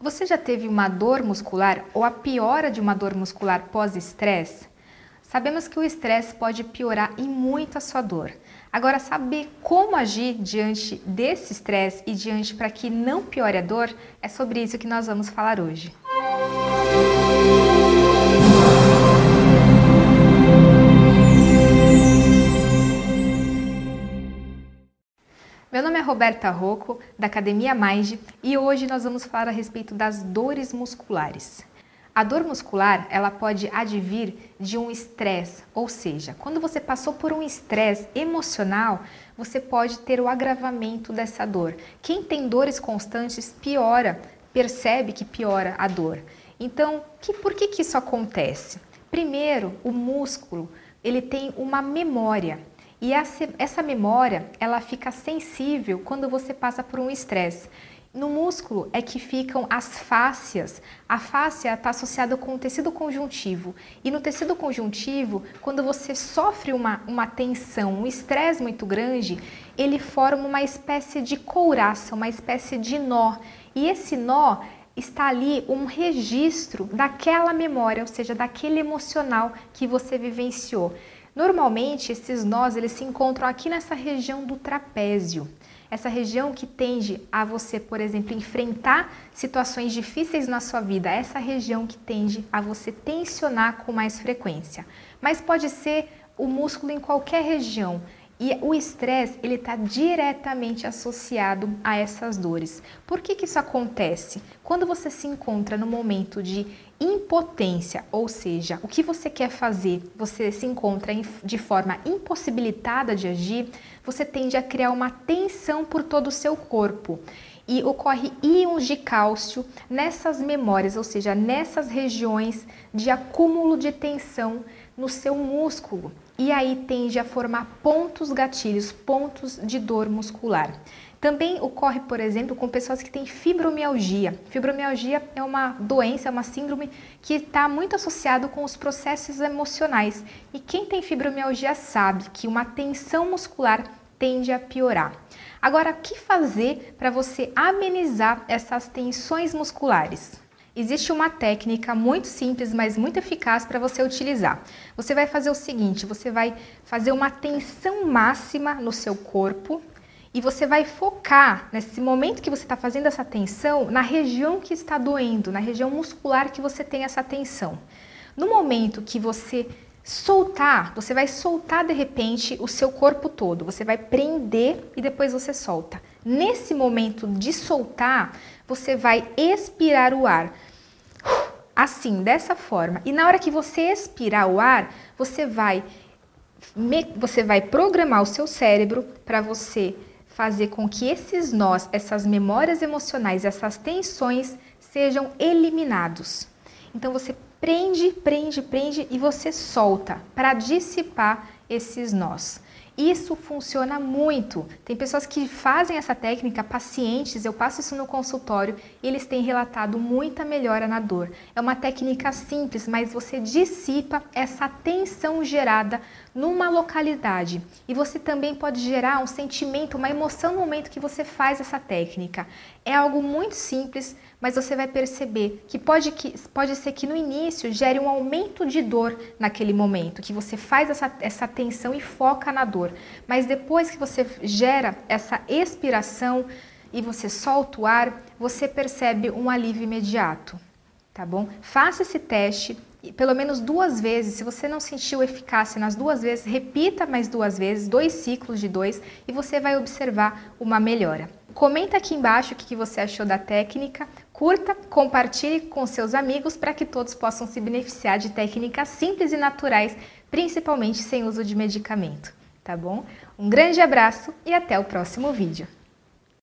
Você já teve uma dor muscular ou a piora de uma dor muscular pós-estresse? Sabemos que o estresse pode piorar e muito a sua dor. Agora, saber como agir diante desse estresse e diante para que não piore a dor, é sobre isso que nós vamos falar hoje. Meu nome é Roberta Rocco, da Academia Mind, e hoje nós vamos falar a respeito das dores musculares. A dor muscular, ela pode advir de um estresse, ou seja, quando você passou por um estresse emocional, você pode ter o agravamento dessa dor. Quem tem dores constantes piora, percebe que piora a dor. Então, que, por que, que isso acontece? Primeiro, o músculo, ele tem uma memória. E essa, memória, ela fica sensível quando você passa por um estresse. No músculo é que ficam as fáscias. A fáscia está associada com o tecido conjuntivo. E no tecido conjuntivo, quando você sofre uma, uma tensão, um estresse muito grande, ele forma uma espécie de couraça, uma espécie de nó. E esse nó está ali um registro daquela memória, ou seja, daquele emocional que você vivenciou. Normalmente, esses nós eles se encontram aqui nessa região do trapézio. Essa região que tende a você, por exemplo, enfrentar situações difíceis na sua vida, essa região que tende a você tensionar com mais frequência. Mas pode ser o músculo em qualquer região. E o estresse ele está diretamente associado a essas dores. Por que, que isso acontece? Quando você se encontra no momento de impotência, ou seja, o que você quer fazer, você se encontra de forma impossibilitada de agir, você tende a criar uma tensão por todo o seu corpo e ocorre íons de cálcio nessas memórias, ou seja, nessas regiões de acúmulo de tensão no seu músculo. E aí tende a formar pontos gatilhos, pontos de dor muscular. Também ocorre, por exemplo, com pessoas que têm fibromialgia. Fibromialgia é uma doença, é uma síndrome que está muito associado com os processos emocionais. E quem tem fibromialgia sabe que uma tensão muscular tende a piorar. Agora, o que fazer para você amenizar essas tensões musculares? Existe uma técnica muito simples, mas muito eficaz para você utilizar. Você vai fazer o seguinte: você vai fazer uma tensão máxima no seu corpo, e você vai focar nesse momento que você está fazendo essa tensão na região que está doendo, na região muscular que você tem essa tensão. No momento que você soltar, você vai soltar de repente o seu corpo todo, você vai prender e depois você solta. Nesse momento de soltar, você vai expirar o ar. Assim, dessa forma. E na hora que você expirar o ar, você vai você vai programar o seu cérebro para você fazer com que esses nós, essas memórias emocionais, essas tensões sejam eliminados. Então você prende, prende, prende e você solta para dissipar esses nós. Isso funciona muito. Tem pessoas que fazem essa técnica, pacientes, eu passo isso no consultório e eles têm relatado muita melhora na dor. É uma técnica simples, mas você dissipa essa tensão gerada numa localidade. E você também pode gerar um sentimento, uma emoção no momento que você faz essa técnica. É algo muito simples, mas você vai perceber que pode, que, pode ser que no início gere um aumento de dor naquele momento, que você faz essa, essa tensão e foca na dor. Mas depois que você gera essa expiração e você solta o ar, você percebe um alívio imediato. Tá bom? Faça esse teste pelo menos duas vezes. Se você não sentiu eficácia nas duas vezes, repita mais duas vezes, dois ciclos de dois, e você vai observar uma melhora. Comenta aqui embaixo o que você achou da técnica, curta, compartilhe com seus amigos para que todos possam se beneficiar de técnicas simples e naturais, principalmente sem uso de medicamento, tá bom? Um grande abraço e até o próximo vídeo.